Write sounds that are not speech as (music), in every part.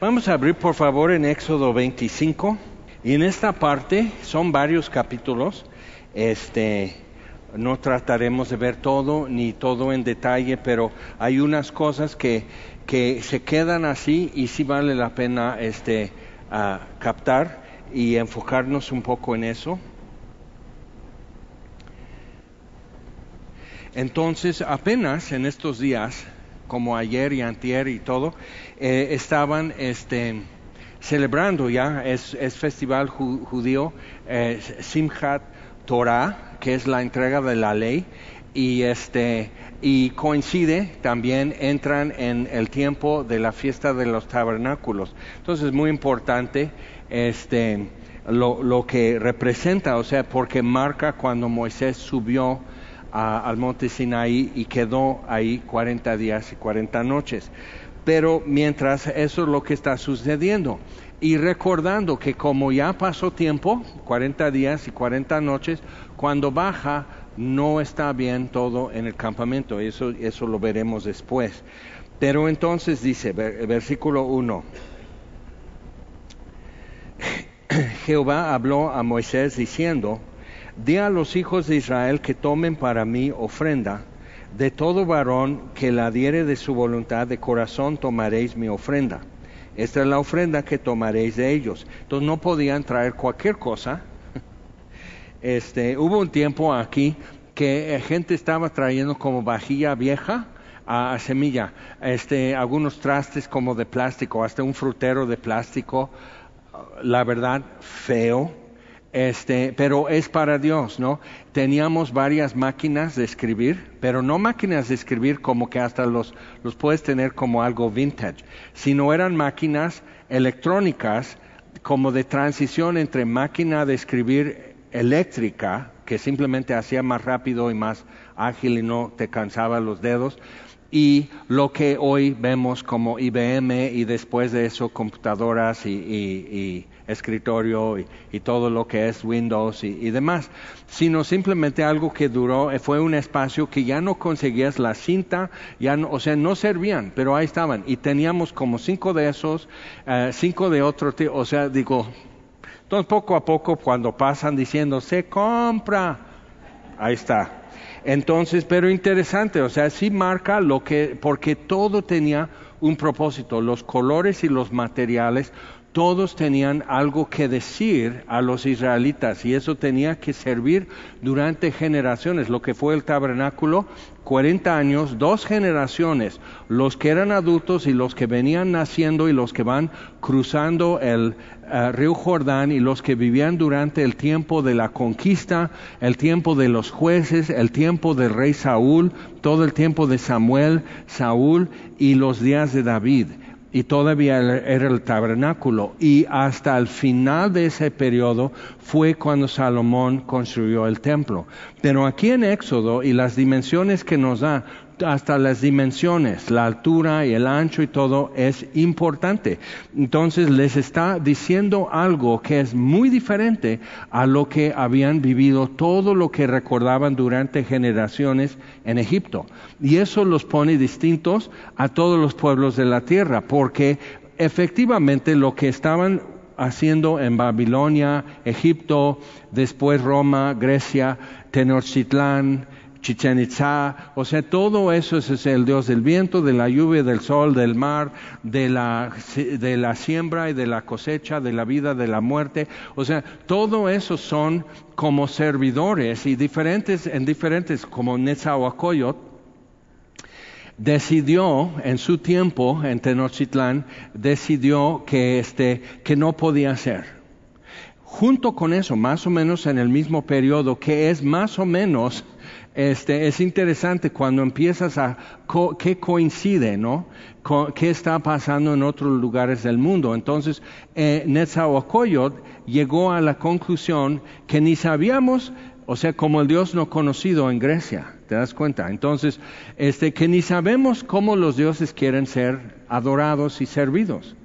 Vamos a abrir por favor en Éxodo 25 y en esta parte son varios capítulos. Este no trataremos de ver todo ni todo en detalle, pero hay unas cosas que, se quedan así y sí vale la pena este captar y enfocarnos un poco en eso. Entonces, apenas en estos días como ayer y antier y todo, eh, estaban este, celebrando ya, es, festival judío, eh, Simchat Torah, que es la entrega de la ley, y este coincide también entran en el tiempo de la fiesta de los tabernáculos. Entonces es muy importante este lo que representa o sea porque marca cuando Moisés subió al monte Sinaí y quedó ahí 40 días y 40 noches. Pero mientras eso es lo que está sucediendo. Y recordando que como ya pasó tiempo, 40 días y 40 noches, cuando baja no está bien todo en el campamento. Eso, eso lo veremos después. Pero entonces dice, versículo 1. (clears throat) Jehová habló a Moisés diciendo, Di a los hijos de Israel que tomen para mí ofrenda. De todo varón que la diere de su voluntad de corazón tomaréis mi ofrenda. Esta es la ofrenda que tomaréis de ellos. Entonces no podían traer cualquier cosa. (laughs) Este, hubo un tiempo aquí que gente estaba trayendo como vajilla vieja a, semilla, este, algunos trastes como de plástico, hasta un frutero de plástico, la verdad feo, este, pero es para Dios, ¿no? Teníamos varias máquinas de escribir, pero no máquinas de escribir como que hasta los, los puedes tener como algo vintage, sino eran máquinas electrónicas como de transición entre máquina de escribir eléctrica, que simplemente hacía más rápido y más ágil y no te cansaba los dedos, y lo que hoy vemos como IBM y después de eso computadoras y escritorio y, todo lo que es Windows y, demás, sino simplemente algo que duró, eh, fue un espacio que ya no conseguías la cinta, ya o sea, no servían, pero ahí estaban. Y teníamos como cinco de esos, eh, cinco de otro tipo, o sea, digo, entonces poco a poco cuando pasan diciendo, se compra, ahí está. Entonces, pero interesante, o sea, sí marca lo que, porque todo tenía un propósito, los colores y los materiales todos tenían algo que decir a los israelitas y eso tenía que servir durante generaciones, lo que fue el tabernáculo, 40 años, dos generaciones, los que eran adultos y los que venían naciendo y los que van cruzando el eh, río Jordán y los que vivían durante el tiempo de la conquista, el tiempo de los jueces, el tiempo del rey Saúl, todo el tiempo de Samuel, Saúl y los días de David y todavía era el tabernáculo. Y hasta el final de ese periodo fue cuando Salomón construyó el templo. Pero aquí en Éxodo y las dimensiones que nos da, hasta las dimensiones, la altura y el ancho y todo es importante. Entonces les está diciendo algo que es muy diferente a lo que habían vivido, todo lo que recordaban durante generaciones en Egipto. Y eso los pone distintos a todos los pueblos de la tierra, porque efectivamente lo que estaban haciendo en Babilonia, Egipto, después Roma, Grecia, Tenochtitlán, Chichen Itza, o sea, todo eso es, el Dios del viento, de la lluvia, del sol, del mar, de la, de la siembra y de la cosecha, de la vida, de la muerte, o sea, todo eso son como servidores y diferentes, en diferentes, como Netzahuacoyot, decidió en su tiempo en Tenochtitlán, decidió que, este, que no podía ser. Junto con eso, más o menos en el mismo periodo, que es más o menos este, es interesante cuando empiezas a qué coincide, ¿no? qué está pasando en otros lugares del mundo. Entonces, eh, Netzahualcoyot llegó a la conclusión que ni sabíamos, o sea, como el Dios no conocido en Grecia, ¿te das cuenta? Entonces, este, que ni sabemos cómo los dioses quieren ser adorados y servidos.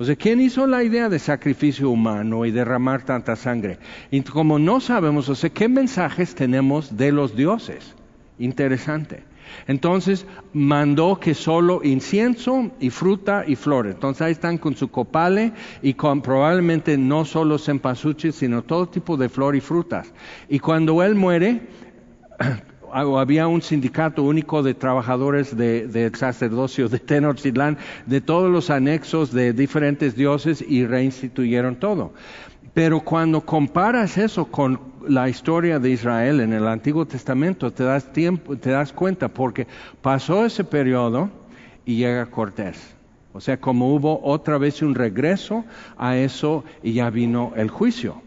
O sea, ¿quién hizo la idea de sacrificio humano y derramar tanta sangre? Y como no sabemos, o sea, ¿qué mensajes tenemos de los dioses? Interesante. Entonces mandó que solo incienso y fruta y flores. Entonces ahí están con su copale y con probablemente no solo cempasúchil, sino todo tipo de flor y frutas. Y cuando él muere, (clears throat) había un sindicato único de trabajadores del de sacerdocio de Tenochtitlán, de todos los anexos de diferentes dioses y reinstituyeron todo. Pero cuando comparas eso con la historia de Israel en el Antiguo Testamento, te das, tiempo, te das cuenta porque pasó ese periodo y llega Cortés. O sea, como hubo otra vez un regreso a eso y ya vino el juicio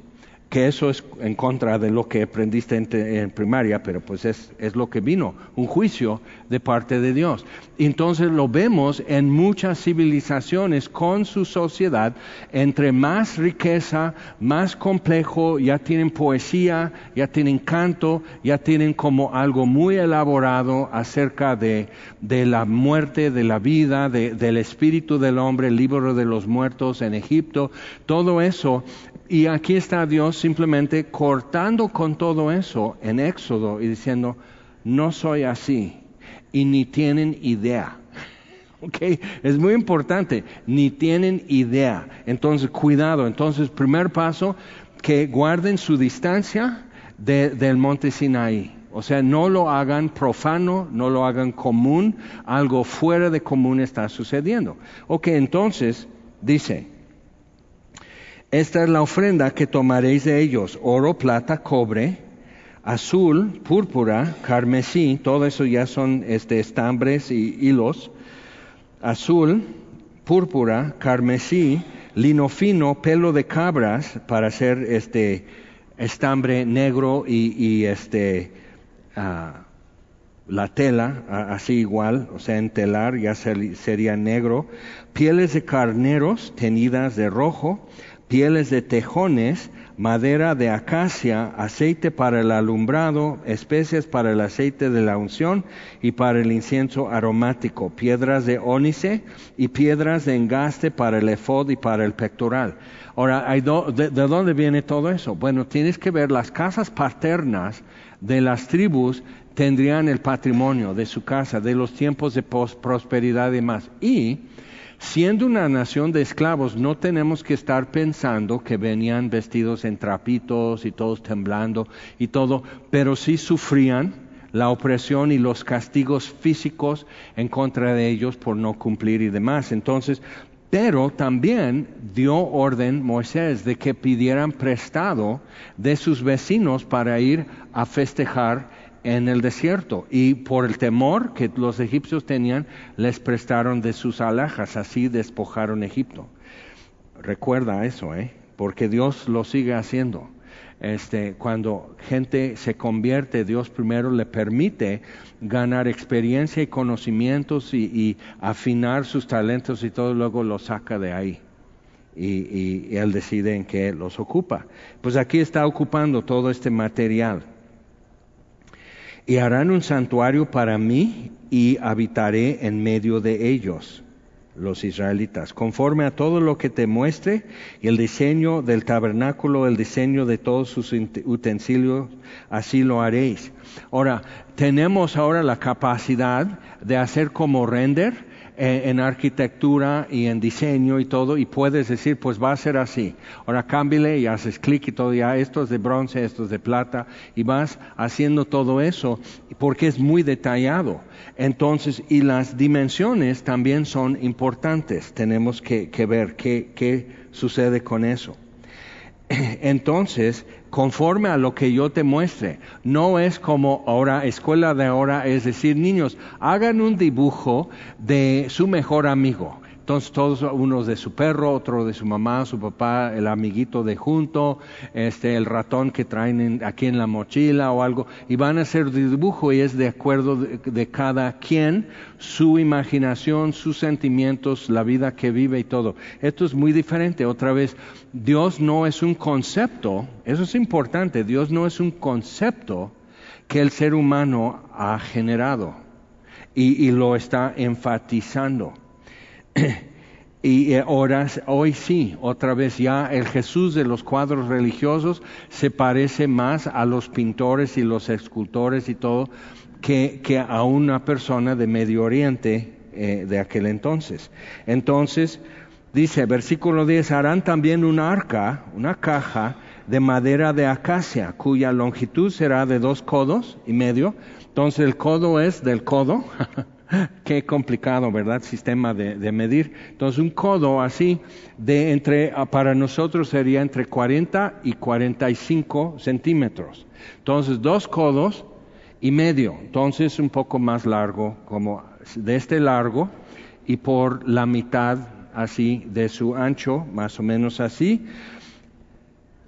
que eso es en contra de lo que aprendiste en, primaria, pero pues es, es, lo que vino, un juicio de parte de Dios. Entonces lo vemos en muchas civilizaciones con su sociedad, entre más riqueza, más complejo, ya tienen poesía, ya tienen canto, ya tienen como algo muy elaborado acerca de, de la muerte, de la vida, de, del espíritu del hombre, el libro de los muertos en Egipto, todo eso y aquí está Dios simplemente cortando con todo eso en Éxodo y diciendo, no soy así y ni tienen idea. (laughs) ¿Ok? Es muy importante, ni tienen idea. Entonces, cuidado. Entonces, primer paso, que guarden su distancia del monte Sinaí. O sea, no lo hagan profano, no lo hagan común, algo fuera de común está sucediendo. Ok, entonces, dice, esta es la ofrenda que tomaréis de ellos, oro, plata, cobre, azul, púrpura, carmesí, todo eso ya son este, estambres y hilos, azul, púrpura, carmesí, lino fino, pelo de cabras para hacer este estambre negro y, este ah, la tela así igual, o sea en telar ya sería negro, pieles de carneros tenidas de rojo, pieles de tejones, madera de acacia, aceite para el alumbrado, especias para el aceite de la unción y para el incienso aromático, piedras de ónice y piedras de engaste para el efod y para el pectoral. Ahora, de, dónde viene todo eso? Bueno, tienes que ver las casas paternas de las tribus tendrían el patrimonio de su casa, de los tiempos de prosperidad y demás. Y Siendo una nación de esclavos, no tenemos que estar pensando que venían vestidos en trapitos y todos temblando y todo, pero sí sufrían la opresión y los castigos físicos en contra de ellos por no cumplir y demás. Entonces, pero también dio orden Moisés de que pidieran prestado de sus vecinos para ir a festejar en el desierto y por el temor que los egipcios tenían les prestaron de sus alhajas, así despojaron Egipto. Recuerda eso, ¿eh? porque Dios lo sigue haciendo. Este, cuando gente se convierte, Dios primero le permite ganar experiencia y conocimientos y, afinar sus talentos y todo, luego lo saca de ahí. Y, y él decide en qué los ocupa. Pues aquí está ocupando todo este material y harán un santuario para mí y habitaré en medio de ellos, los israelitas, conforme a todo lo que te muestre, y el diseño del tabernáculo, el diseño de todos sus utensilios, así lo haréis. Ahora, tenemos ahora la capacidad de hacer como render, en, arquitectura y en diseño y todo, y puedes decir, pues va a ser así. Ahora cámbile y haces clic y todo, ya esto es de bronce, esto es de plata, y vas haciendo todo eso porque es muy detallado. Entonces, y las dimensiones también son importantes, tenemos que, que ver qué, qué sucede con eso. (clears throat) Entonces, conforme a lo que yo te muestre. No es como ahora, escuela de ahora, es decir, niños, hagan un dibujo de su mejor amigo. Entonces todos unos de su perro, otro de su mamá, su papá, el amiguito de junto, este, el ratón que traen aquí en la mochila o algo, y van a hacer dibujo y es de acuerdo de, cada quien, su imaginación, sus sentimientos, la vida que vive y todo. Esto es muy diferente. Otra vez, Dios no es un concepto, eso es importante, Dios no es un concepto que el ser humano ha generado y lo está enfatizando. Y ahora, hoy sí, otra vez ya el Jesús de los cuadros religiosos se parece más a los pintores y los escultores y todo que, que a una persona de Medio Oriente eh, de aquel entonces. Entonces, dice, versículo 10, harán también una arca, una caja de madera de acacia, cuya longitud será de dos codos y medio. Entonces el codo es del codo. (laughs) (laughs) Qué complicado, ¿verdad? Sistema de, medir. Entonces un codo así de entre, ah, para nosotros sería entre 40 y 45 centímetros. Entonces dos codos y medio. Entonces un poco más largo, como de este largo y por la mitad así de su ancho, más o menos así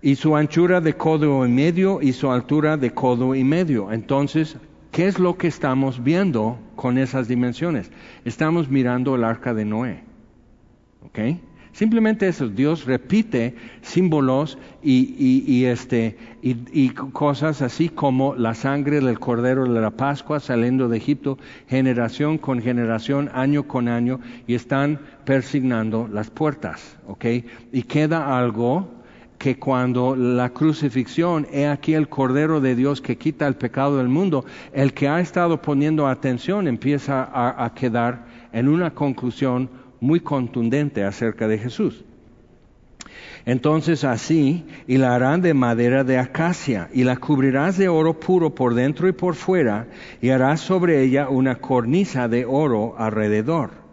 y su anchura de codo y medio y su altura de codo y medio. Entonces, ¿qué es lo que estamos viendo con esas dimensiones? Estamos mirando el arca de Noé. ¿Ok? Simplemente eso, Dios repite símbolos y, este, y, cosas así como la sangre del cordero de la Pascua saliendo de Egipto, generación con generación, año con año, y están persignando las puertas. ¿ok? Y queda algo que cuando la crucifixión, he aquí el Cordero de Dios que quita el pecado del mundo, el que ha estado poniendo atención empieza a, a quedar en una conclusión muy contundente acerca de Jesús. Entonces así, y la harán de madera de acacia, y la cubrirás de oro puro por dentro y por fuera, y harás sobre ella una cornisa de oro alrededor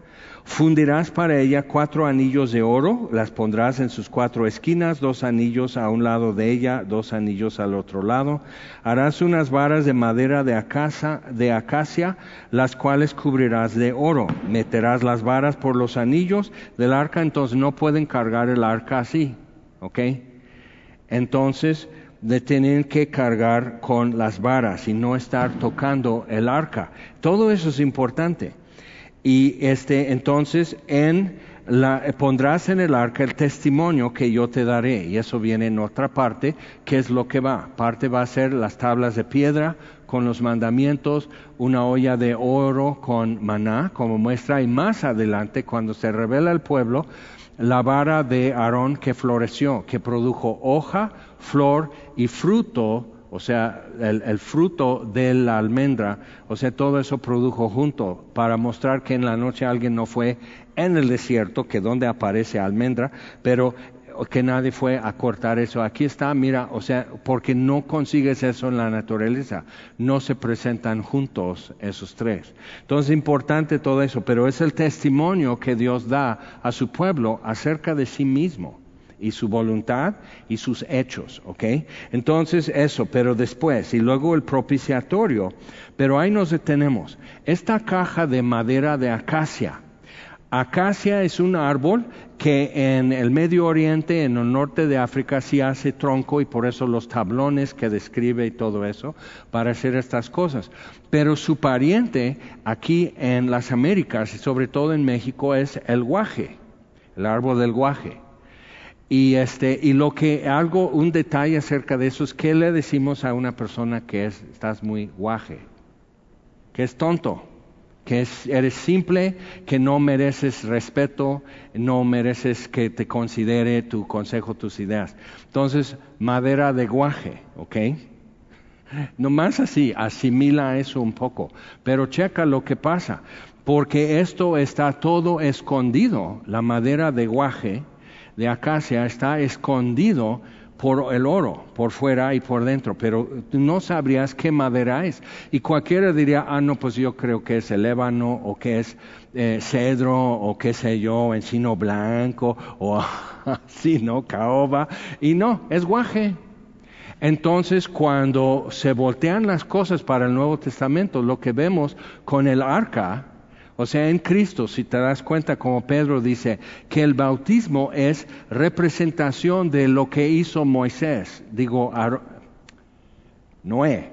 Fundirás para ella cuatro anillos de oro, las pondrás en sus cuatro esquinas, dos anillos a un lado de ella, dos anillos al otro lado. Harás unas varas de madera de acacia, de acacia, las cuales cubrirás de oro. Meterás las varas por los anillos del arca, entonces no pueden cargar el arca así, ¿ok? Entonces, de tener que cargar con las varas y no estar tocando el arca. Todo eso es importante. Y este, entonces en la, pondrás en el arca el testimonio que yo te daré. Y eso viene en otra parte, que es lo que va. Parte va a ser las tablas de piedra con los mandamientos, una olla de oro con maná como muestra. Y más adelante, cuando se revela el pueblo, la vara de Aarón que floreció, que produjo hoja, flor y fruto o sea, el, fruto de la almendra, o sea, todo eso produjo junto para mostrar que en la noche alguien no fue en el desierto, que donde aparece almendra, pero que nadie fue a cortar eso. Aquí está, mira, o sea, porque no consigues eso en la naturaleza, no se presentan juntos esos tres. Entonces, importante todo eso, pero es el testimonio que Dios da a su pueblo acerca de sí mismo y su voluntad y sus hechos, ¿ok? Entonces eso, pero después, y luego el propiciatorio, pero ahí nos detenemos. Esta caja de madera de acacia, acacia es un árbol que en el Medio Oriente, en el norte de África, sí hace tronco y por eso los tablones que describe y todo eso, para hacer estas cosas. Pero su pariente aquí en las Américas y sobre todo en México es el guaje, el árbol del guaje. Y, este, y lo que algo, un detalle acerca de eso es que le decimos a una persona que es, estás muy guaje, que es tonto, que eres simple, que no mereces respeto, no mereces que te considere tu consejo, tus ideas. Entonces, madera de guaje, ¿ok? más así, asimila eso un poco, pero checa lo que pasa, porque esto está todo escondido, la madera de guaje, de acacia está escondido por el oro, por fuera y por dentro, pero no sabrías qué madera es. Y cualquiera diría, ah, no, pues yo creo que es el ébano, o que es eh, cedro, o qué sé yo, encino blanco, o (laughs) así, ¿no? Caoba. Y no, es guaje. Entonces, cuando se voltean las cosas para el Nuevo Testamento, lo que vemos con el arca, o sea, en Cristo, si te das cuenta, como Pedro dice, que el bautismo es representación de lo que hizo Moisés, digo, Noé,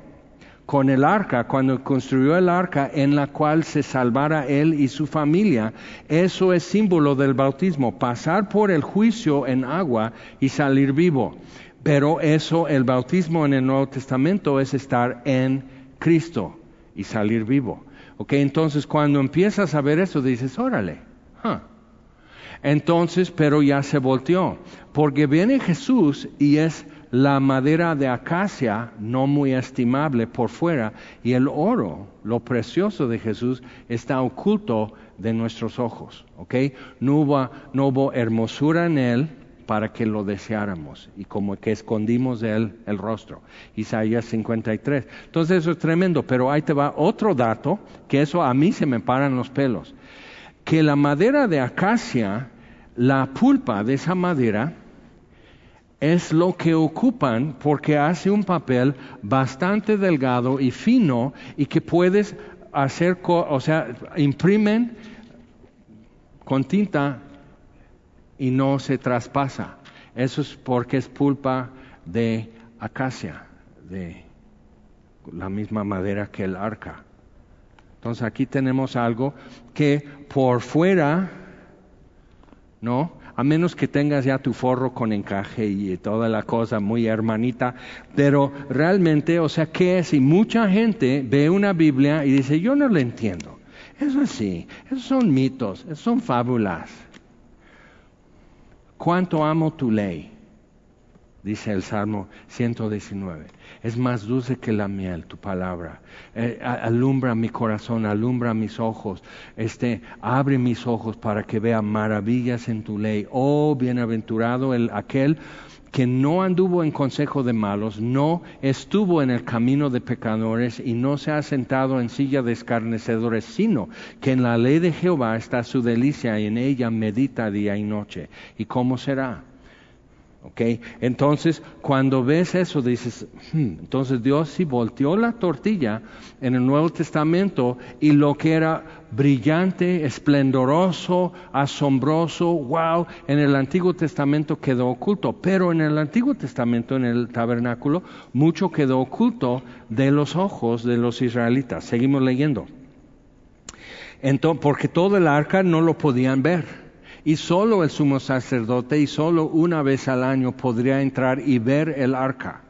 con el arca, cuando construyó el arca en la cual se salvara él y su familia, eso es símbolo del bautismo, pasar por el juicio en agua y salir vivo. Pero eso, el bautismo en el Nuevo Testamento es estar en Cristo y salir vivo. Ok, entonces cuando empiezas a ver eso dices, órale. Entonces, pero ya se volteó, porque viene Jesús y es la madera de acacia, no muy estimable por fuera, y el oro, lo precioso de Jesús, está oculto de nuestros ojos. ¿ok? No hubo, no hubo hermosura en él para que lo deseáramos y como que escondimos de él el rostro. Isaías 53. Entonces eso es tremendo, pero ahí te va otro dato, que eso a mí se me paran los pelos. Que la madera de acacia, la pulpa de esa madera, es lo que ocupan porque hace un papel bastante delgado y fino y que puedes hacer, o sea, imprimen con tinta y no se traspasa. Eso es porque es pulpa de acacia, de la misma madera que el arca. Entonces aquí tenemos algo que por fuera, ¿no? A menos que tengas ya tu forro con encaje y toda la cosa muy hermanita, pero realmente, o sea, ¿qué es? Y mucha gente ve una Biblia y dice, yo no lo entiendo. Eso sí, esos son mitos, esos son fábulas. ¿Cuánto amo tu ley? Dice el Salmo 119. Es más dulce que la miel, tu palabra. Eh, alumbra mi corazón, alumbra mis ojos. Este, abre mis ojos para que vea maravillas en tu ley. Oh, bienaventurado el, aquel que no anduvo en consejo de malos, no estuvo en el camino de pecadores y no se ha sentado en silla de escarnecedores, sino que en la ley de Jehová está su delicia y en ella medita día y noche. ¿Y cómo será? Okay. Entonces, cuando ves eso, dices, hmm, entonces Dios sí volteó la tortilla en el Nuevo Testamento y lo que era brillante, esplendoroso, asombroso, wow, en el Antiguo Testamento quedó oculto. Pero en el Antiguo Testamento, en el tabernáculo, mucho quedó oculto de los ojos de los israelitas. Seguimos leyendo. Entonces, porque todo el arca no lo podían ver y solo el sumo sacerdote y solo una vez al año podría entrar y ver el arca.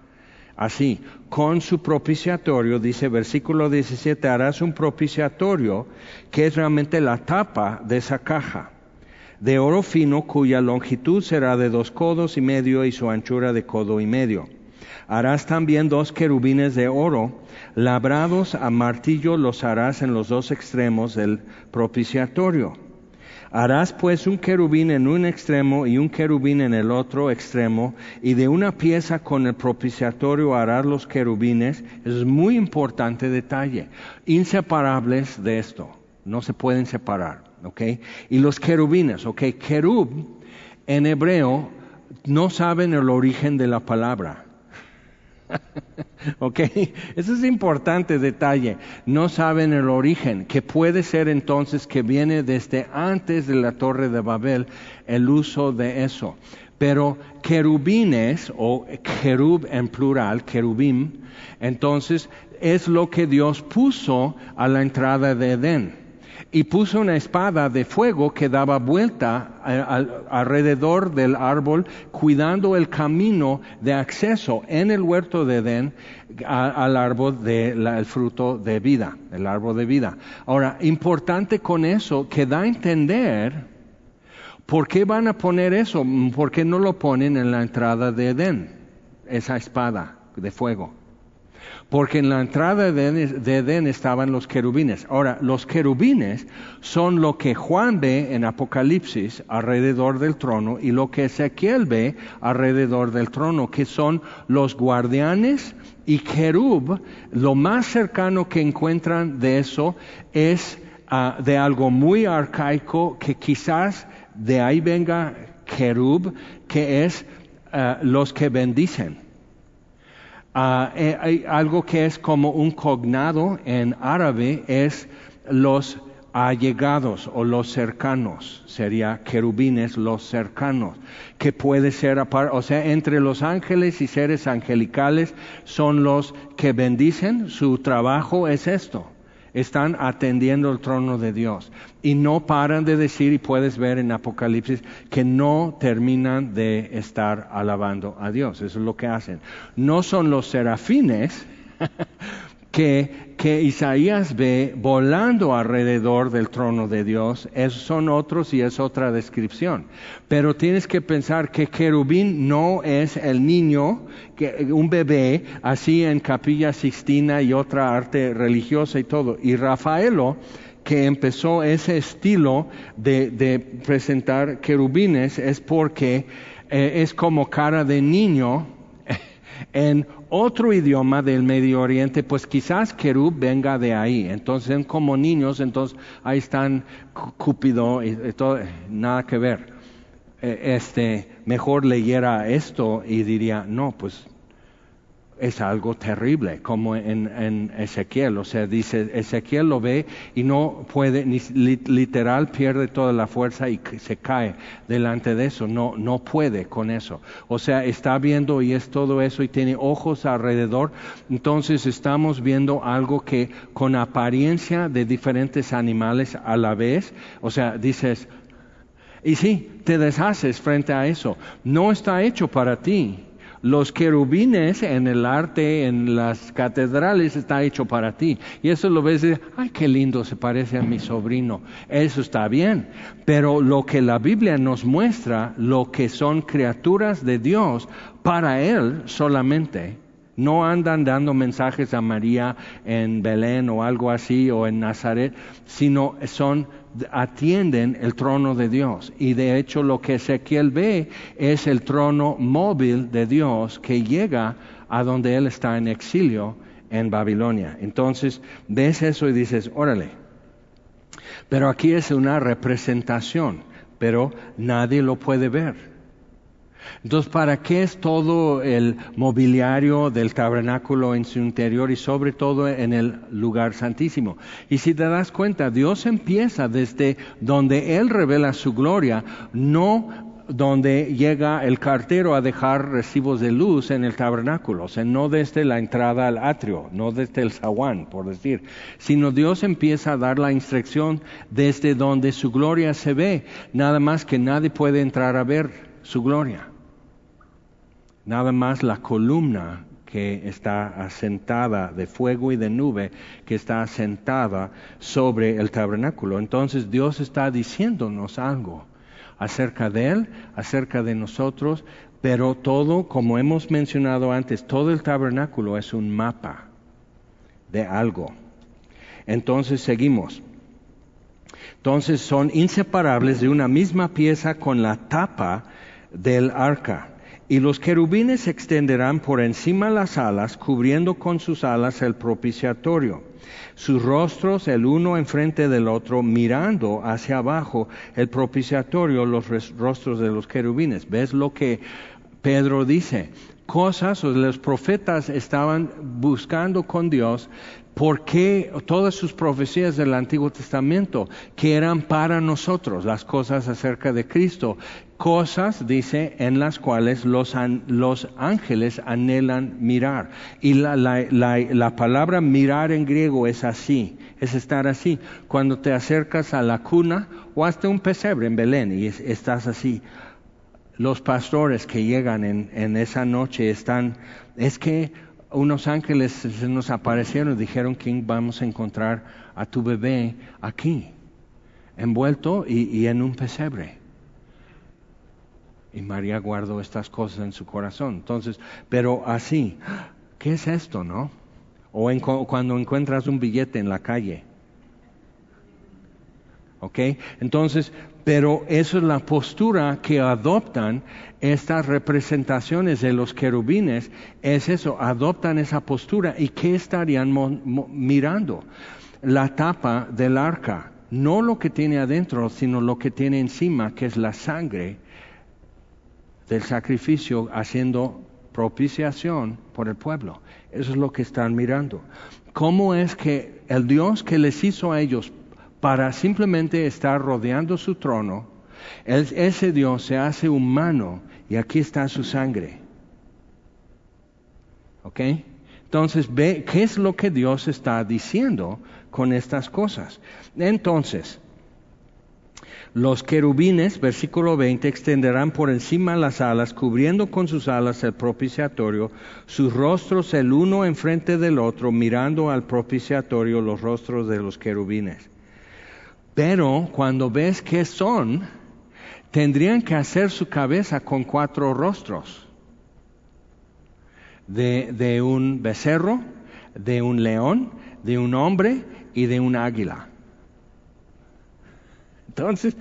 Así, con su propiciatorio, dice versículo 17, harás un propiciatorio que es realmente la tapa de esa caja, de oro fino cuya longitud será de dos codos y medio y su anchura de codo y medio. Harás también dos querubines de oro, labrados a martillo los harás en los dos extremos del propiciatorio Harás pues un querubín en un extremo y un querubín en el otro extremo, y de una pieza con el propiciatorio harás los querubines. Es muy importante detalle. Inseparables de esto. No se pueden separar. ¿ok? Y los querubines, ¿ok? Querub en hebreo no saben el origen de la palabra. (laughs) ok, eso es importante detalle. No saben el origen, que puede ser entonces que viene desde antes de la Torre de Babel el uso de eso. Pero querubines, o querub en plural, querubim, entonces es lo que Dios puso a la entrada de Edén y puso una espada de fuego que daba vuelta alrededor del árbol, cuidando el camino de acceso en el huerto de Edén al árbol del fruto de vida, el árbol de vida. Ahora, importante con eso que da a entender por qué van a poner eso, por qué no lo ponen en la entrada de Edén, esa espada de fuego porque en la entrada de Edén, estaban los querubines. Ahora, los querubines son lo que Juan ve en Apocalipsis alrededor del trono y lo que Ezequiel ve alrededor del trono, que son los guardianes y querub. Lo más cercano que encuentran de eso es ah, de algo muy arcaico que quizás de ahí venga querub, que es ah, los que bendicen. Hay algo que es como un cognado en árabe es los allegados o los cercanos, sería querubines los cercanos, que puede ser, o sea, entre los ángeles y seres angelicales son los que bendicen, su trabajo es esto, están atendiendo el trono de Dios y no paran de decir, y puedes ver en Apocalipsis, que no terminan de estar alabando a Dios. Eso es lo que hacen. No son los serafines (laughs) que, que Isaías ve volando alrededor del trono de Dios, esos son otros y es otra descripción. Pero tienes que pensar que querubín no es el niño, que, un bebé, así en Capilla Sixtina y otra arte religiosa y todo. Y Rafaelo que empezó ese estilo de, presentar querubines es porque eh, es como cara de niño (laughs) en otro idioma del Medio Oriente, pues quizás querub venga de ahí. Entonces, como niños, entonces ahí están Cúpido y, todo, nada que ver. Eh, este, mejor leyera esto y diría, no, pues es algo terrible, como en, Ezequiel. O sea, dice, Ezequiel lo ve y no puede, ni, literal pierde toda la fuerza y se cae delante de eso. No, no puede con eso. O sea, está viendo y es todo eso y tiene ojos alrededor. Entonces estamos viendo algo que con apariencia de diferentes animales a la vez, o sea, dices, y sí, te deshaces frente a eso. No está hecho para ti los querubines en el arte, en las catedrales, está hecho para ti. Y eso lo ves y dices, ay, qué lindo, se parece a mi sobrino. Eso está bien. Pero lo que la Biblia nos muestra, lo que son criaturas de Dios, para Él solamente, no andan dando mensajes a María en Belén o algo así o en Nazaret, sino son atienden el trono de Dios. Y de hecho lo que Ezequiel ve es el trono móvil de Dios que llega a donde él está en exilio en Babilonia. Entonces ves eso y dices, órale. Pero aquí es una representación, pero nadie lo puede ver. Entonces, ¿para qué es todo el mobiliario del tabernáculo en su interior y sobre todo en el lugar santísimo? Y si te das cuenta, Dios empieza desde donde Él revela su gloria, no donde llega el cartero a dejar recibos de luz en el tabernáculo, o sea, no desde la entrada al atrio, no desde el zaguán, por decir, sino Dios empieza a dar la instrucción desde donde su gloria se ve, nada más que nadie puede entrar a ver su gloria nada más la columna que está asentada de fuego y de nube, que está asentada sobre el tabernáculo. Entonces Dios está diciéndonos algo acerca de Él, acerca de nosotros, pero todo, como hemos mencionado antes, todo el tabernáculo es un mapa de algo. Entonces seguimos. Entonces son inseparables de una misma pieza con la tapa del arca. Y los querubines se extenderán por encima las alas, cubriendo con sus alas el propiciatorio. Sus rostros el uno enfrente del otro, mirando hacia abajo el propiciatorio, los rostros de los querubines. ¿Ves lo que Pedro dice? Cosas, los profetas estaban buscando con Dios ¿Por qué todas sus profecías del Antiguo Testamento, que eran para nosotros, las cosas acerca de Cristo, cosas, dice, en las cuales los, los ángeles anhelan mirar. Y la, la, la, palabra mirar en griego es así, es estar así. Cuando te acercas a la cuna o hasta un pesebre en Belén y estás así, los pastores que llegan en, esa noche están, es que unos ángeles nos aparecieron y dijeron que vamos a encontrar a tu bebé aquí, envuelto y, en un pesebre. Y María guardó estas cosas en su corazón. Entonces, pero así, ¿qué es esto, no? O cuando encuentras un billete en la calle. ¿Ok? Entonces, pero eso es la postura que adoptan estas representaciones de los querubines, es eso, adoptan esa postura. ¿Y qué estarían mirando? La tapa del arca, no lo que tiene adentro, sino lo que tiene encima, que es la sangre del sacrificio haciendo propiciación por el pueblo. Eso es lo que están mirando. ¿Cómo es que el Dios que les hizo a ellos para simplemente estar rodeando su trono, ese Dios se hace humano y aquí está su sangre. ¿Ok? Entonces, ve qué es lo que Dios está diciendo con estas cosas. Entonces, Los querubines, versículo 20, extenderán por encima las alas, cubriendo con sus alas el propiciatorio, sus rostros el uno enfrente del otro, mirando al propiciatorio los rostros de los querubines. Pero cuando ves qué son, tendrían que hacer su cabeza con cuatro rostros. De, de un becerro, de un león, de un hombre y de un águila. Entonces,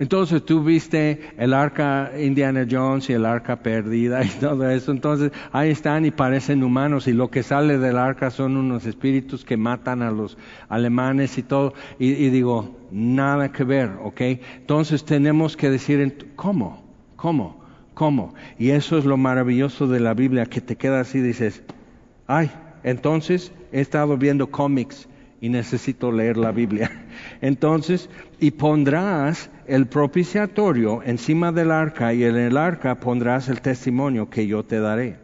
entonces tú viste el arca Indiana Jones y el arca perdida y (laughs) todo eso. Entonces ahí están y parecen humanos y lo que sale del arca son unos espíritus que matan a los alemanes y todo. Y, digo, nada que ver, ¿ok? Entonces tenemos que decir, ¿cómo? ¿Cómo? ¿Cómo? Y eso es lo maravilloso de la Biblia, que te queda así y dices, ay, entonces he estado viendo cómics y necesito leer la Biblia. (laughs) Entonces, y pondrás el propiciatorio encima del arca y en el arca pondrás el testimonio que yo te daré.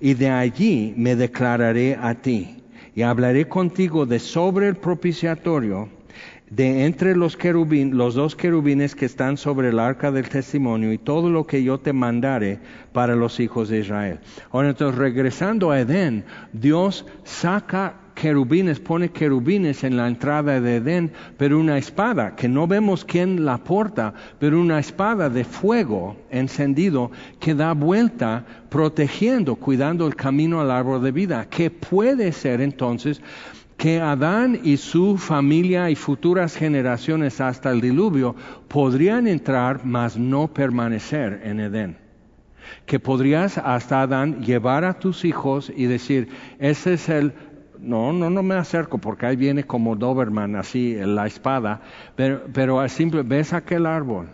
Y de allí me declararé a ti y hablaré contigo de sobre el propiciatorio de entre los querubines, los dos querubines que están sobre el arca del testimonio y todo lo que yo te mandare para los hijos de Israel. Ahora entonces regresando a Edén, Dios saca querubines, pone querubines en la entrada de Edén, pero una espada, que no vemos quién la porta, pero una espada de fuego encendido que da vuelta protegiendo, cuidando el camino al árbol de vida, que puede ser entonces que Adán y su familia y futuras generaciones hasta el diluvio podrían entrar, mas no permanecer en Edén que podrías hasta Adán llevar a tus hijos y decir, ese es el no, no, no me acerco porque ahí viene como Doberman así la espada, pero, pero simple, ves aquel árbol,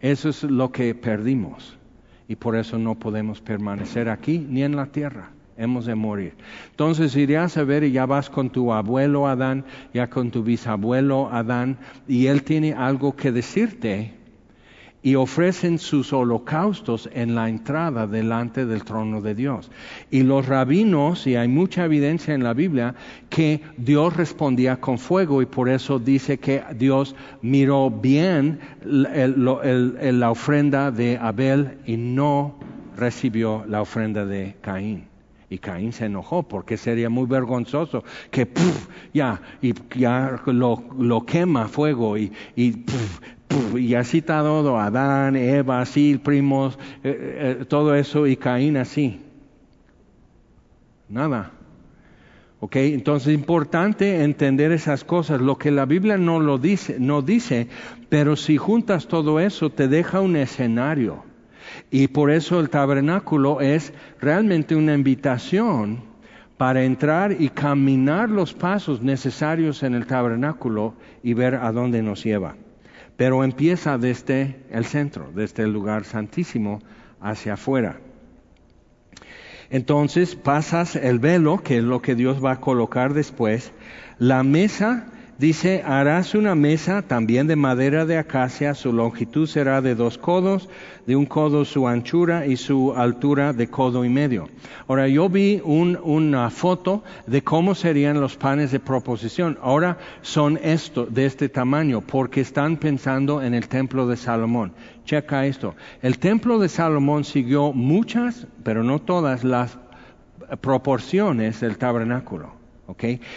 eso es lo que perdimos y por eso no podemos permanecer aquí ni en la tierra. Hemos de morir. Entonces irías a ver y ya vas con tu abuelo Adán, ya con tu bisabuelo Adán, y él tiene algo que decirte y ofrecen sus holocaustos en la entrada delante del trono de Dios. Y los rabinos, y hay mucha evidencia en la Biblia, que Dios respondía con fuego y por eso dice que Dios miró bien la ofrenda de Abel y no recibió la ofrenda de Caín. Y Caín se enojó porque sería muy vergonzoso que ya, y ya lo, quema fuego y, y y así está todo, Adán, Eva, así, primos, eh, eh, todo eso, y Caín así. Nada. ¿Ok? Entonces es importante entender esas cosas. Lo que la Biblia no lo dice, no dice, pero si juntas todo eso, te deja un escenario. Y por eso el tabernáculo es realmente una invitación para entrar y caminar los pasos necesarios en el tabernáculo y ver a dónde nos lleva pero empieza desde el centro, desde el lugar santísimo hacia afuera. Entonces pasas el velo, que es lo que Dios va a colocar después, la mesa Dice, harás una mesa también de madera de acacia, su longitud será de dos codos, de un codo su anchura y su altura de codo y medio. Ahora, yo vi una foto de cómo serían los panes de proposición. Ahora son esto, de este tamaño, porque están pensando en el templo de Salomón. Checa esto. El templo de Salomón siguió muchas, pero no todas, las proporciones del tabernáculo.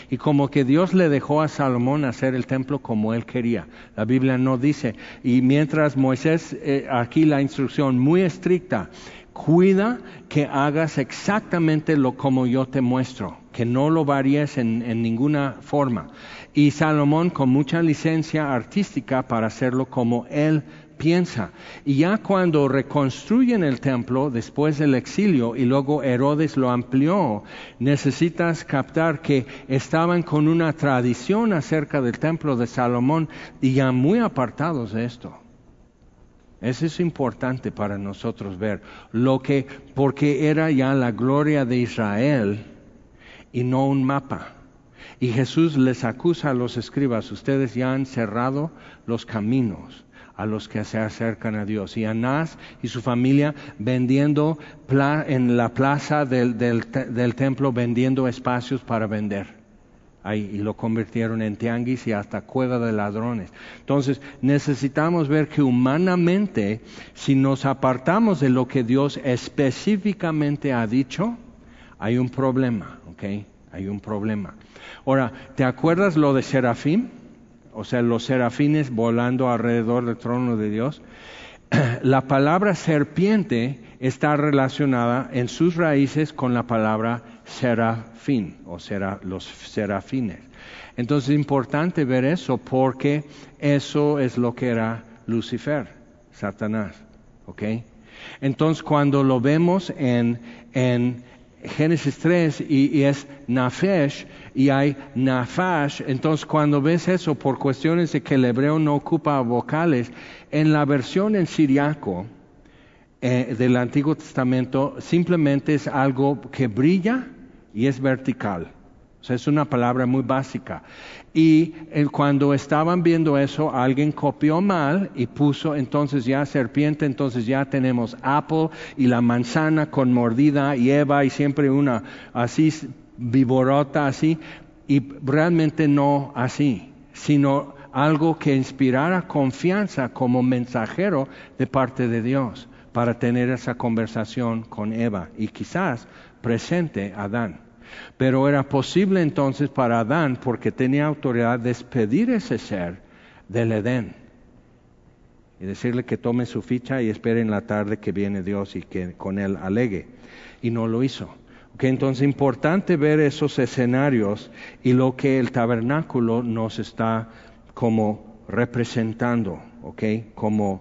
Y como que Dios le dejó a Salomón hacer el templo como él quería. La Biblia no dice. Y mientras Moisés, eh, aquí la instrucción muy estricta, cuida que hagas exactamente lo como yo te muestro, que no lo varíes en, en ninguna forma. Y Salomón con mucha licencia artística para hacerlo como él piensa. Y ya cuando reconstruyen el templo después del exilio y luego Herodes lo amplió, necesitas captar que estaban con una tradición acerca del templo de Salomón y ya muy apartados de esto. Eso es importante para nosotros ver lo que, porque era ya la gloria de Israel y no un mapa. Y Jesús les acusa a los escribas, ustedes ya han cerrado los caminos a los que se acercan a Dios. Y Anás y su familia vendiendo en la plaza del, del, templo, vendiendo espacios para vender. ahí y lo convirtieron en tianguis y hasta cueva de ladrones. Entonces necesitamos ver que humanamente, si nos apartamos de lo que Dios específicamente ha dicho, hay un problema, ¿ok? Hay un problema. Ahora, ¿te acuerdas lo de serafín? O sea, los serafines volando alrededor del trono de Dios. (clears throat) La palabra serpiente está relacionada en sus raíces con la palabra serafín o será los serafines. Entonces es importante ver eso porque eso es lo que era Lucifer, Satanás. ¿Ok? Entonces cuando lo vemos en, en Génesis 3 y, es Nafesh y hay Nafash, entonces cuando ves eso por cuestiones de que el hebreo no ocupa vocales, en la versión en siriaco eh, del Antiguo Testamento simplemente es algo que brilla y es vertical. Es una palabra muy básica. Y cuando estaban viendo eso, alguien copió mal y puso entonces ya serpiente, entonces ya tenemos Apple y la manzana con mordida y Eva y siempre una así viborota así. Y realmente no así, sino algo que inspirara confianza como mensajero de parte de Dios para tener esa conversación con Eva y quizás presente a Adán. Pero era posible entonces para Adán, porque tenía autoridad, despedir ese ser del Edén y decirle que tome su ficha y espere en la tarde que viene Dios y que con él alegue. Y no lo hizo. Okay, entonces es importante ver esos escenarios y lo que el tabernáculo nos está como representando, okay, como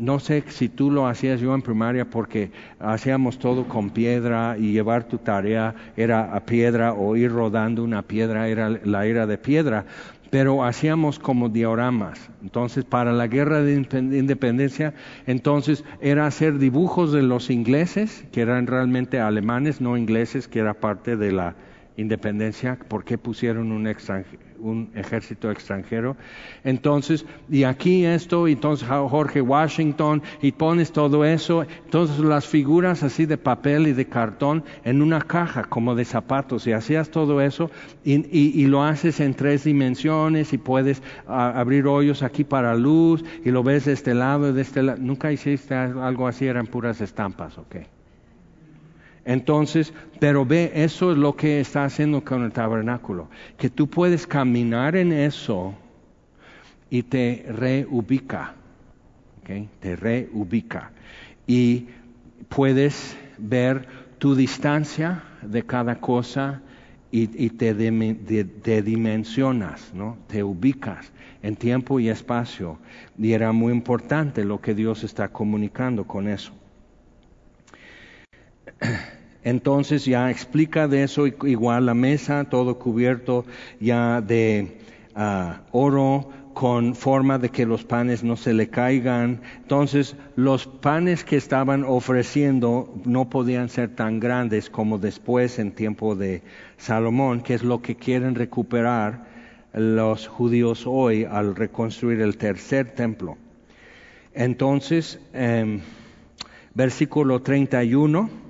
no sé si tú lo hacías yo en primaria porque hacíamos todo con piedra y llevar tu tarea era a piedra o ir rodando una piedra era la era de piedra, pero hacíamos como dioramas. Entonces, para la guerra de independencia, entonces era hacer dibujos de los ingleses, que eran realmente alemanes, no ingleses, que era parte de la independencia, ¿por qué pusieron un un ejército extranjero. Entonces, y aquí esto, y entonces Jorge Washington, y pones todo eso, entonces las figuras así de papel y de cartón en una caja como de zapatos, y hacías todo eso, y, lo haces en tres dimensiones, y puedes abrir hoyos aquí para luz, y lo ves de este lado de este lado. Nunca hiciste algo así, eran puras estampas, ok. Entonces, pero ve, eso es lo que está haciendo con el tabernáculo, que tú puedes caminar en eso y te reubica, ¿okay? te reubica. Y puedes ver tu distancia de cada cosa y, te, te, dimensionas, ¿no? te ubicas en tiempo y espacio. Y era muy importante lo que Dios está comunicando con eso. Entonces ya explica de eso igual la mesa, todo cubierto ya de ah, oro con forma de que los panes no se le caigan. Entonces los panes que estaban ofreciendo no podían ser tan grandes como después en tiempo de Salomón, que es lo que quieren recuperar los judíos hoy al reconstruir el tercer templo. Entonces, eh, versículo 31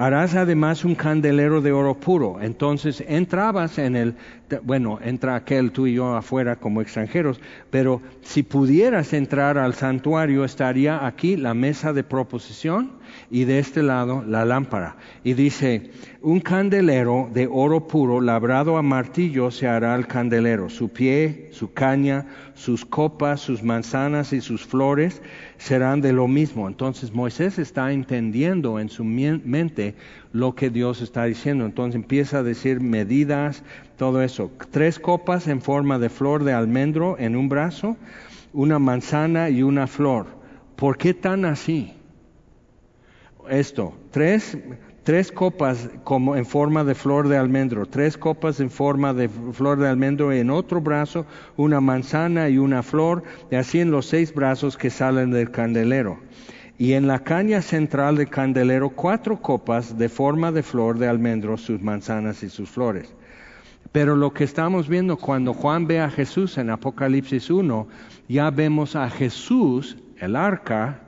Harás además un candelero de oro puro. Entonces entrabas en el, bueno, entra aquel tú y yo afuera como extranjeros, pero si pudieras entrar al santuario estaría aquí la mesa de proposición y de este lado la lámpara. Y dice, un candelero de oro puro labrado a martillo se hará el candelero, su pie, su caña, sus copas, sus manzanas y sus flores serán de lo mismo. Entonces Moisés está entendiendo en su mente lo que Dios está diciendo. Entonces empieza a decir medidas, todo eso. Tres copas en forma de flor de almendro en un brazo, una manzana y una flor. ¿Por qué tan así? Esto, tres, tres copas como en forma de flor de almendro, tres copas en forma de flor de almendro en otro brazo, una manzana y una flor, y así en los seis brazos que salen del candelero. Y en la caña central del candelero cuatro copas de forma de flor de almendro, sus manzanas y sus flores. Pero lo que estamos viendo cuando Juan ve a Jesús en Apocalipsis 1, ya vemos a Jesús, el arca,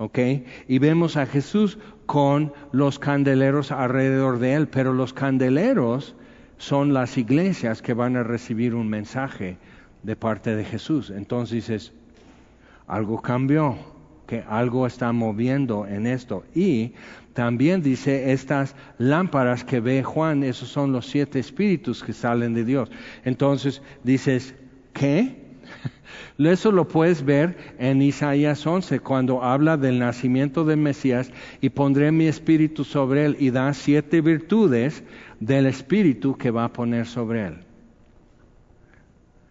¿ok? Y vemos a Jesús con los candeleros alrededor de él, pero los candeleros son las iglesias que van a recibir un mensaje de parte de Jesús. Entonces dices, algo cambió, que algo está moviendo en esto. Y también dice, estas lámparas que ve Juan, esos son los siete espíritus que salen de Dios. Entonces dices, ¿qué? (laughs) Eso lo puedes ver en Isaías 11, cuando habla del nacimiento del Mesías y pondré mi espíritu sobre él y da siete virtudes del espíritu que va a poner sobre él.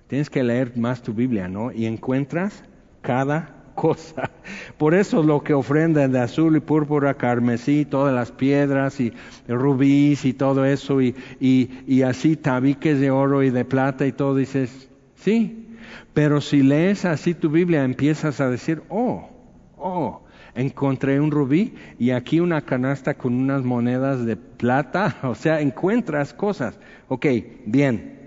Tienes que leer más tu Biblia, ¿no? Y encuentras cada (laughs) cosa. Por eso lo que ofrendan de azul y púrpura, carmesí, todas las piedras y rubíes y todo eso, y, y, y así tabiques de oro y de plata y todo, dices, sí, pero si lees así tu Biblia, empiezas a decir, oh, oh, encontré un rubí y aquí una canasta con unas monedas de plata, (laughs) o sea, encuentras cosas. Ok, bien.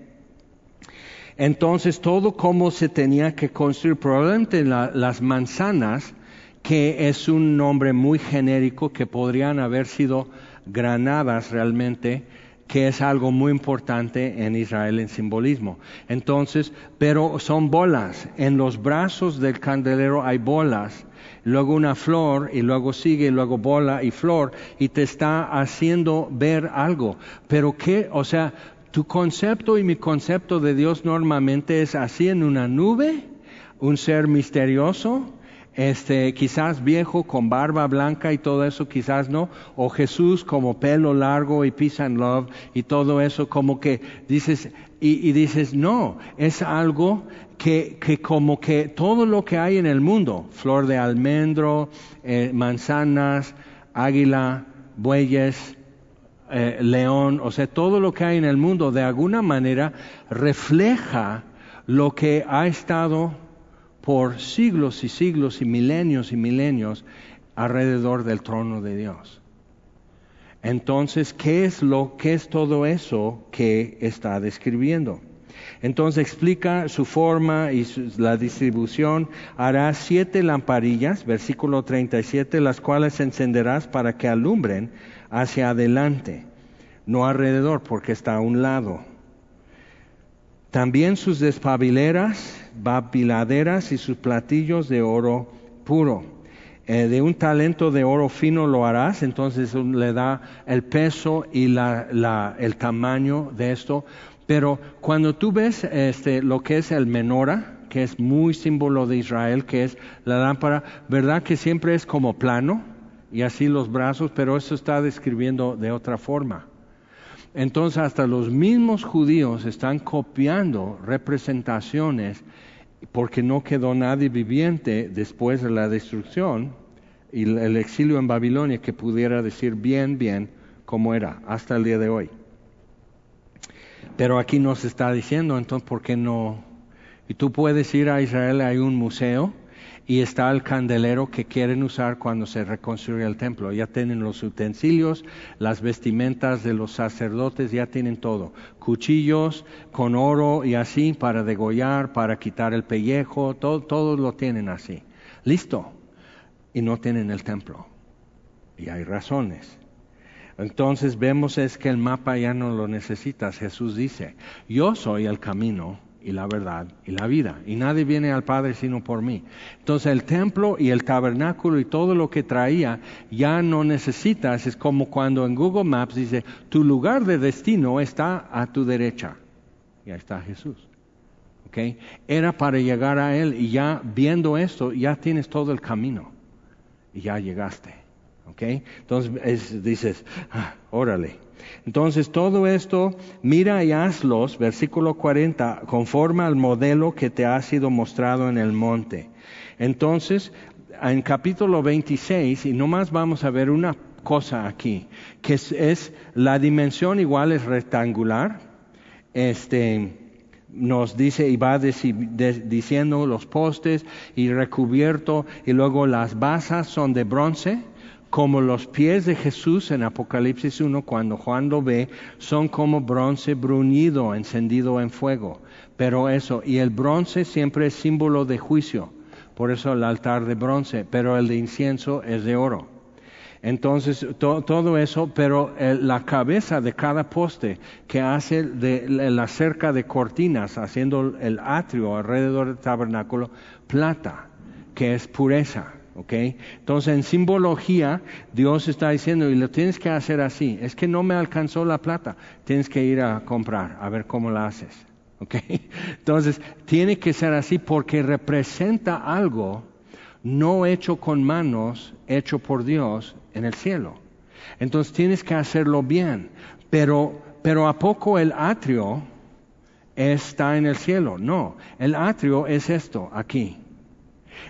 Entonces, todo como se tenía que construir, probablemente las manzanas, que es un nombre muy genérico que podrían haber sido granadas realmente, que es algo muy importante en Israel en simbolismo. Entonces, pero son bolas. En los brazos del candelero hay bolas, luego una flor y luego sigue, luego bola y flor y te está haciendo ver algo. Pero qué, o sea, tu concepto y mi concepto de Dios normalmente es así en una nube, un ser misterioso, este, quizás viejo con barba blanca y todo eso, quizás no, o Jesús como pelo largo y peace and love y todo eso, como que dices, y, dices, no, es algo que, que, como que todo lo que hay en el mundo, flor de almendro, eh, manzanas, águila, bueyes, eh, león, o sea, todo lo que hay en el mundo de alguna manera refleja lo que ha estado por siglos y siglos y milenios y milenios alrededor del trono de Dios. Entonces, ¿qué es lo que es todo eso que está describiendo? Entonces explica su forma y la distribución. Hará siete lamparillas, versículo 37, las cuales encenderás para que alumbren hacia adelante, no alrededor, porque está a un lado. También sus despabileras babiladeras y sus platillos de oro puro. Eh, de un talento de oro fino lo harás, entonces le da el peso y la, el tamaño de esto. Pero cuando tú ves este, lo que es el menora, que es muy símbolo de Israel, que es la lámpara, ¿verdad que siempre es como plano? Y así los brazos, pero eso está describiendo de otra forma. Entonces hasta los mismos judíos están copiando representaciones porque no quedó nadie viviente después de la destrucción y el exilio en Babilonia que pudiera decir bien, bien cómo era hasta el día de hoy. Pero aquí nos está diciendo, entonces, ¿por qué no? Y tú puedes ir a Israel, hay un museo y está el candelero que quieren usar cuando se reconstruye el templo. Ya tienen los utensilios, las vestimentas de los sacerdotes, ya tienen todo. Cuchillos con oro y así para degollar, para quitar el pellejo, todo, lo tienen así. Listo. Y no tienen el templo. Y hay razones. Entonces vemos es que el mapa ya no lo necesitas. Jesús dice, yo soy el camino, y la verdad y la vida. Y nadie viene al Padre sino por mí. Entonces el templo y el tabernáculo y todo lo que traía ya no necesitas. Es como cuando en Google Maps dice, tu lugar de destino está a tu derecha. Y ahí está Jesús. ¿Okay? Era para llegar a Él y ya viendo esto, ya tienes todo el camino. Y ya llegaste. ¿Okay? Entonces dices, ah, órale. Entonces todo esto, mira y hazlos, versículo 40, conforme al modelo que te ha sido mostrado en el monte. Entonces, en capítulo 26, y nomás vamos a ver una cosa aquí, que es, la dimensión igual es rectangular, este, nos dice y va diciendo los postes y recubierto y luego las basas son de bronce como los pies de Jesús en Apocalipsis 1, cuando Juan lo ve, son como bronce bruñido, encendido en fuego. Pero eso, y el bronce siempre es símbolo de juicio. por eso el altar de bronce, pero el de incienso es de oro. Entonces, todo eso, pero eh, la cabeza de cada poste que hace de, la cerca de cortinas, haciendo el atrio alrededor del tabernáculo, plata, que es pureza. ¿Ok? Entonces, en simbología, Dios está diciendo, y lo tienes que hacer así, es que no me alcanzó la plata, tienes que ir a comprar, a ver cómo la haces, ¿ok? (laughs) Entonces, tiene que ser así porque representa algo no hecho con manos, hecho por Dios en el cielo. Entonces, tienes que hacerlo bien, pero, pero ¿a poco el atrio está en el cielo? No, el atrio es esto, aquí.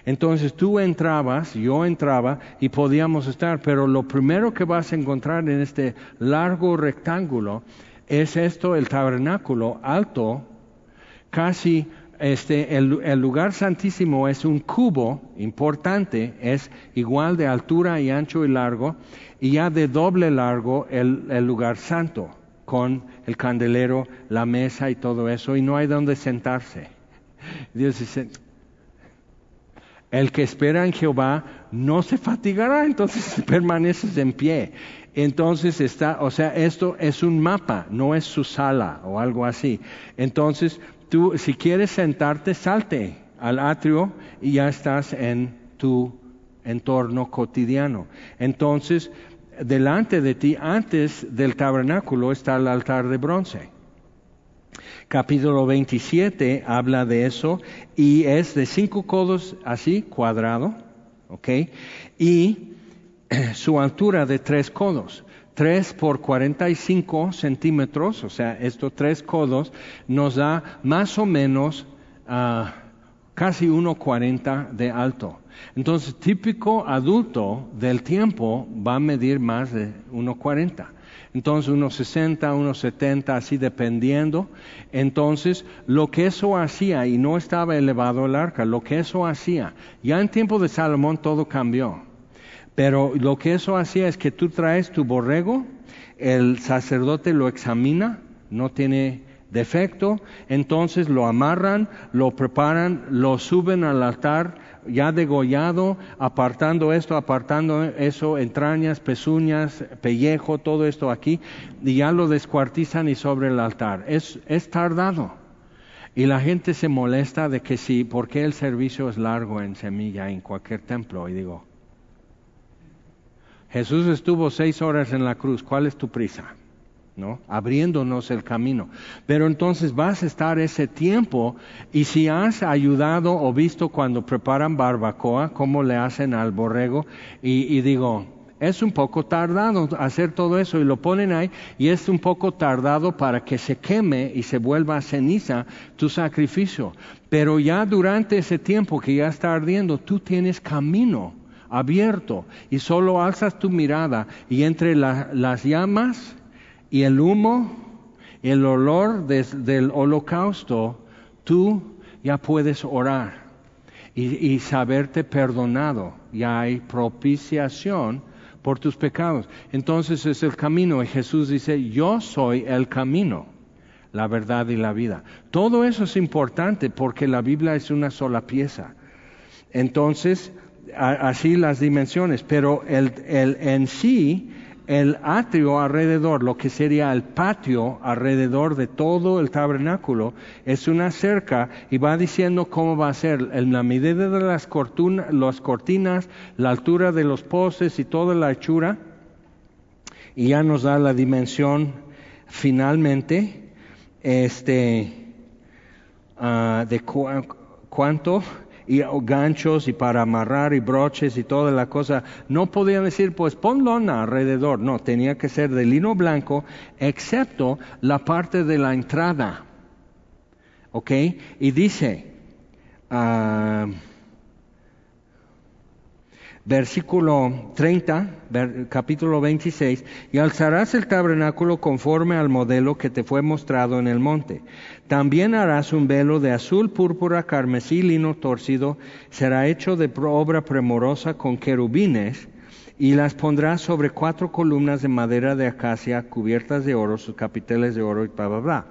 Entonces tú entrabas, yo entraba y podíamos estar, pero lo primero que vas a encontrar en este largo rectángulo es esto, el tabernáculo alto, casi este, el, lugar santísimo es un cubo importante, es igual de altura y ancho y largo, y ya de doble largo el, el lugar santo, con el candelero, la mesa y todo eso, y no hay donde sentarse. Dios dice, el que espera en Jehová no se fatigará, entonces (laughs) permaneces en pie. Entonces está, o sea, esto es un mapa, no es su sala o algo así. Entonces, tú, si quieres sentarte, salte al atrio y ya estás en tu entorno cotidiano. Entonces, delante de ti, antes del tabernáculo, está el altar de bronce capítulo 27 habla de eso y es de cinco codos así, cuadrado, ¿ok? Y (clears throat) su altura de tres codos. tres por 45 centímetros, o sea, estos tres codos nos da más o menos uh, casi 1,40 de alto. Entonces, típico adulto del tiempo va a medir más de 1,40 entonces unos 60, unos 70, así dependiendo. Entonces, lo que eso hacía, y no estaba elevado el arca, lo que eso hacía, ya en tiempo de Salomón todo cambió, pero lo que eso hacía es que tú traes tu borrego, el sacerdote lo examina, no tiene defecto, entonces lo amarran, lo preparan, lo suben al altar, ya degollado, apartando esto, apartando eso, entrañas, pezuñas, pellejo, todo esto aquí, y ya lo descuartizan y sobre el altar. Es, es tardado. Y la gente se molesta de que sí, porque el servicio es largo en semilla, en cualquier templo. Y digo, Jesús estuvo seis horas en la cruz, ¿cuál es tu prisa? ¿No? Abriéndonos el camino. Pero entonces vas a estar ese tiempo y si has ayudado o visto cuando preparan barbacoa, cómo le hacen al borrego, y, digo, es un poco tardado hacer todo eso y lo ponen ahí y es un poco tardado para que se queme y se vuelva ceniza tu sacrificio. Pero ya durante ese tiempo que ya está ardiendo, tú tienes camino abierto y solo alzas tu mirada y entre las llamas y el humo, el olor del holocausto, tú ya puedes orar y, saberte perdonado. Ya hay propiciación por tus pecados. Entonces es el camino. Y Jesús dice, yo soy el camino, la verdad y la vida. Todo eso es importante porque la Biblia es una sola pieza. Entonces, así las dimensiones, pero el en sí el atrio alrededor, lo que sería el patio alrededor de todo el tabernáculo, es una cerca y va diciendo cómo va a ser. En la medida de las, las cortinas, la altura de los postes y toda la hechura, y ya nos da la dimensión finalmente este, ah, de cuánto y ganchos y para amarrar y broches y toda la cosa. No podían decir, pues pon lona alrededor. No, tenía que ser de lino blanco, excepto la parte de la entrada. ¿Ok? Y dice, uh, versículo 30, capítulo 26, y alzarás el tabernáculo conforme al modelo que te fue mostrado en el monte. También harás un velo de azul, púrpura, carmesí, lino torcido, será hecho de obra premorosa con querubines, y las pondrás sobre cuatro columnas de madera de acacia cubiertas de oro, sus capiteles de oro y bla, bla, bla.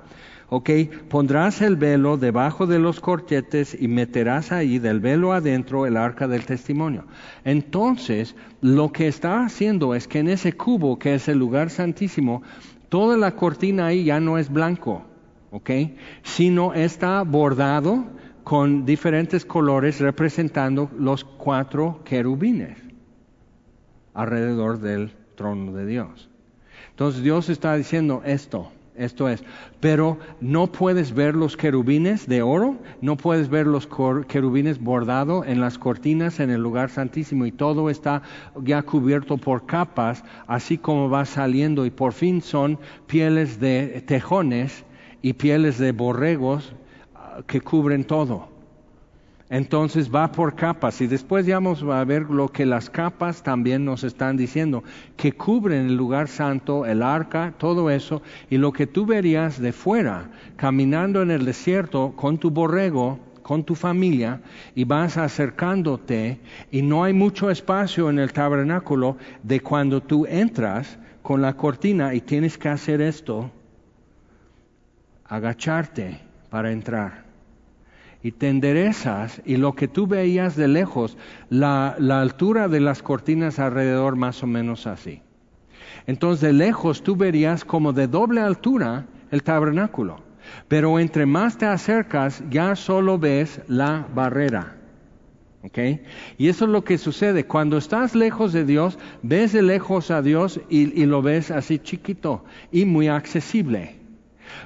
Ok, pondrás el velo debajo de los corchetes y meterás ahí del velo adentro el arca del testimonio. Entonces, lo que está haciendo es que en ese cubo, que es el lugar santísimo, toda la cortina ahí ya no es blanco, ok, sino está bordado con diferentes colores representando los cuatro querubines alrededor del trono de Dios. Entonces Dios está diciendo esto, esto es, pero no puedes ver los querubines de oro, no puedes ver los querubines bordados en las cortinas en el lugar santísimo y todo está ya cubierto por capas, así como va saliendo y por fin son pieles de tejones y pieles de borregos ah, que cubren todo. Entonces va por capas y después ya vamos a ver lo que las capas también nos están diciendo, que cubren el lugar santo, el arca, todo eso, y lo que tú verías de fuera, caminando en el desierto con tu borrego, con tu familia, y vas acercándote, y no hay mucho espacio en el tabernáculo de cuando tú entras con la cortina y tienes que hacer esto, agacharte para entrar y te enderezas y lo que tú veías de lejos, la, la, altura de las cortinas alrededor más o menos así. Entonces de lejos tú verías como de doble altura el tabernáculo, pero entre más te acercas ya solo ves la barrera. ¿Okay? Y eso es lo que sucede. Cuando estás lejos de Dios, ves de lejos a Dios y, y lo ves así chiquito y muy accesible.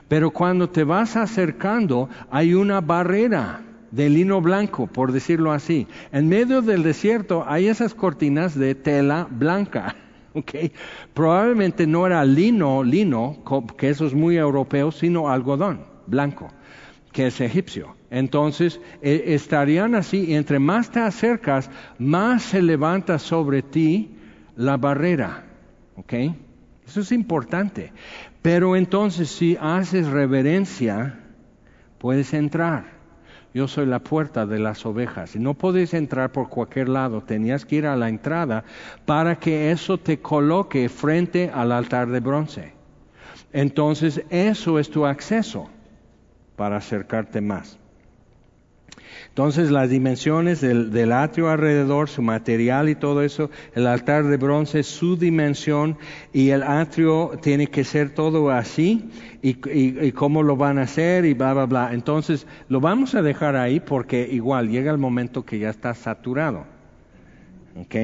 Pero cuando te vas acercando hay una barrera de lino blanco, por decirlo así. En medio del desierto hay esas cortinas de tela blanca. (laughs) Okay. Probablemente no era lino, lino, que eso es muy europeo, sino algodón blanco, que es egipcio. Entonces e, estarían así, y entre más te acercas, más se levanta sobre ti la barrera. Okay. Eso es importante. Pero entonces si haces reverencia, puedes entrar. Yo soy la puerta de las ovejas y no puedes entrar por cualquier lado, tenías que ir a la entrada para que eso te coloque frente al altar de bronce. Entonces eso es tu acceso para acercarte más. Entonces las dimensiones del, atrio alrededor, su material y todo eso, el altar de bronce, su dimensión y el atrio tiene que ser todo así y, cómo lo van a hacer y bla, bla, bla. Entonces lo vamos a dejar ahí porque igual llega el momento que ya está saturado. ¿Ok?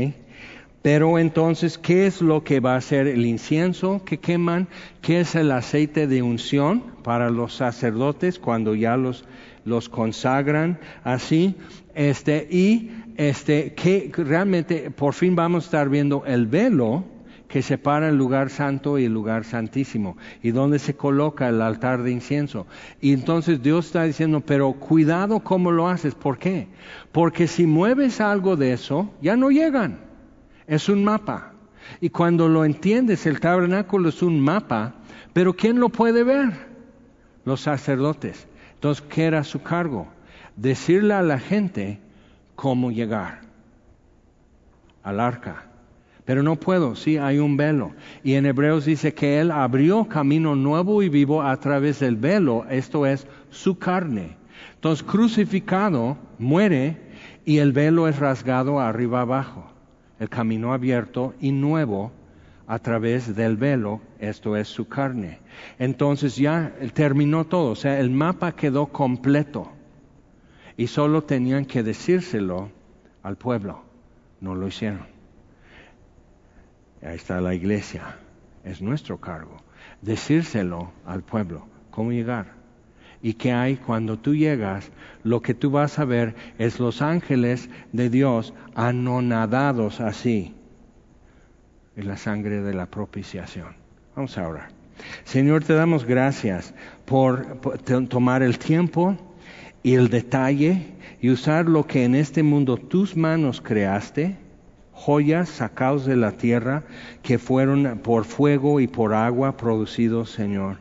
Pero entonces, ¿qué es lo que va a ser el incienso que queman? ¿Qué es el aceite de unción para los sacerdotes cuando ya los los consagran así, este, y este, que realmente por fin vamos a estar viendo el velo que separa el lugar santo y el lugar santísimo, y donde se coloca el altar de incienso. Y entonces Dios está diciendo, pero cuidado cómo lo haces, ¿por qué? Porque si mueves algo de eso, ya no llegan. Es un mapa. Y cuando lo entiendes, el tabernáculo es un mapa, pero ¿quién lo puede ver? Los sacerdotes. Entonces, ¿qué era su cargo? Decirle a la gente cómo llegar al arca. Pero no puedo, sí hay un velo. Y en Hebreos dice que Él abrió camino nuevo y vivo a través del velo, esto es su carne. Entonces, crucificado, muere y el velo es rasgado arriba abajo. El camino abierto y nuevo a través del velo, esto es su carne. Entonces ya terminó todo, o sea, el mapa quedó completo. Y solo tenían que decírselo al pueblo, no lo hicieron. Ahí está la iglesia, es nuestro cargo, decírselo al pueblo, cómo llegar. Y que hay cuando tú llegas, lo que tú vas a ver es los ángeles de Dios anonadados así y la sangre de la propiciación. Vamos a orar. Señor, te damos gracias por, tomar el tiempo y el detalle y usar lo que en este mundo tus manos creaste, joyas sacados de la tierra que fueron por fuego y por agua producidos, Señor.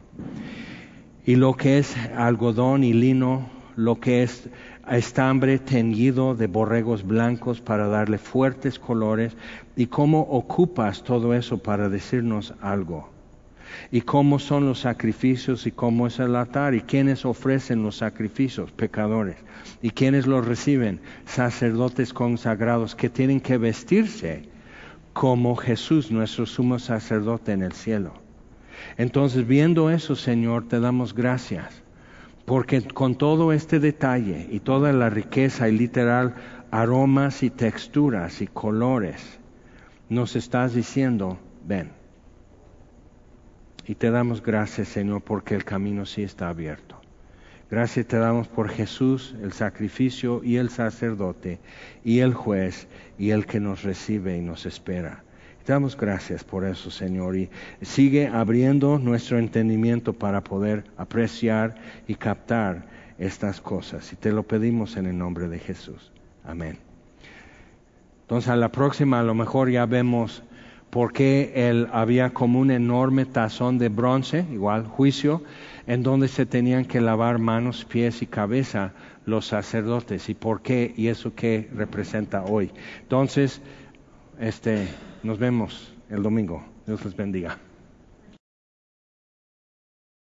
Y lo que es algodón y lino, lo que es estambre teñido de borregos blancos para darle fuertes colores y cómo ocupas todo eso para decirnos algo. y cómo son los sacrificios y cómo es el altar y quiénes ofrecen los sacrificios, pecadores, y quiénes los reciben, sacerdotes consagrados que tienen que vestirse como Jesús, nuestro sumo sacerdote en el cielo. Entonces, viendo eso, Señor, te damos gracias, porque con todo este detalle y toda la riqueza y literal aromas y texturas y colores, nos estás diciendo, ven. Y te damos gracias, Señor, porque el camino sí está abierto. Gracias te damos por Jesús, el sacrificio y el sacerdote, y el juez, y el que nos recibe y nos espera. Damos gracias por eso, Señor, y sigue abriendo nuestro entendimiento para poder apreciar y captar estas cosas. Y te lo pedimos en el nombre de Jesús. Amén. Entonces a la próxima a lo mejor ya vemos por qué él había como un enorme tazón de bronce, igual juicio, en donde se tenían que lavar manos, pies y cabeza los sacerdotes y por qué y eso qué representa hoy. Entonces, este, nos vemos el domingo. Dios les bendiga.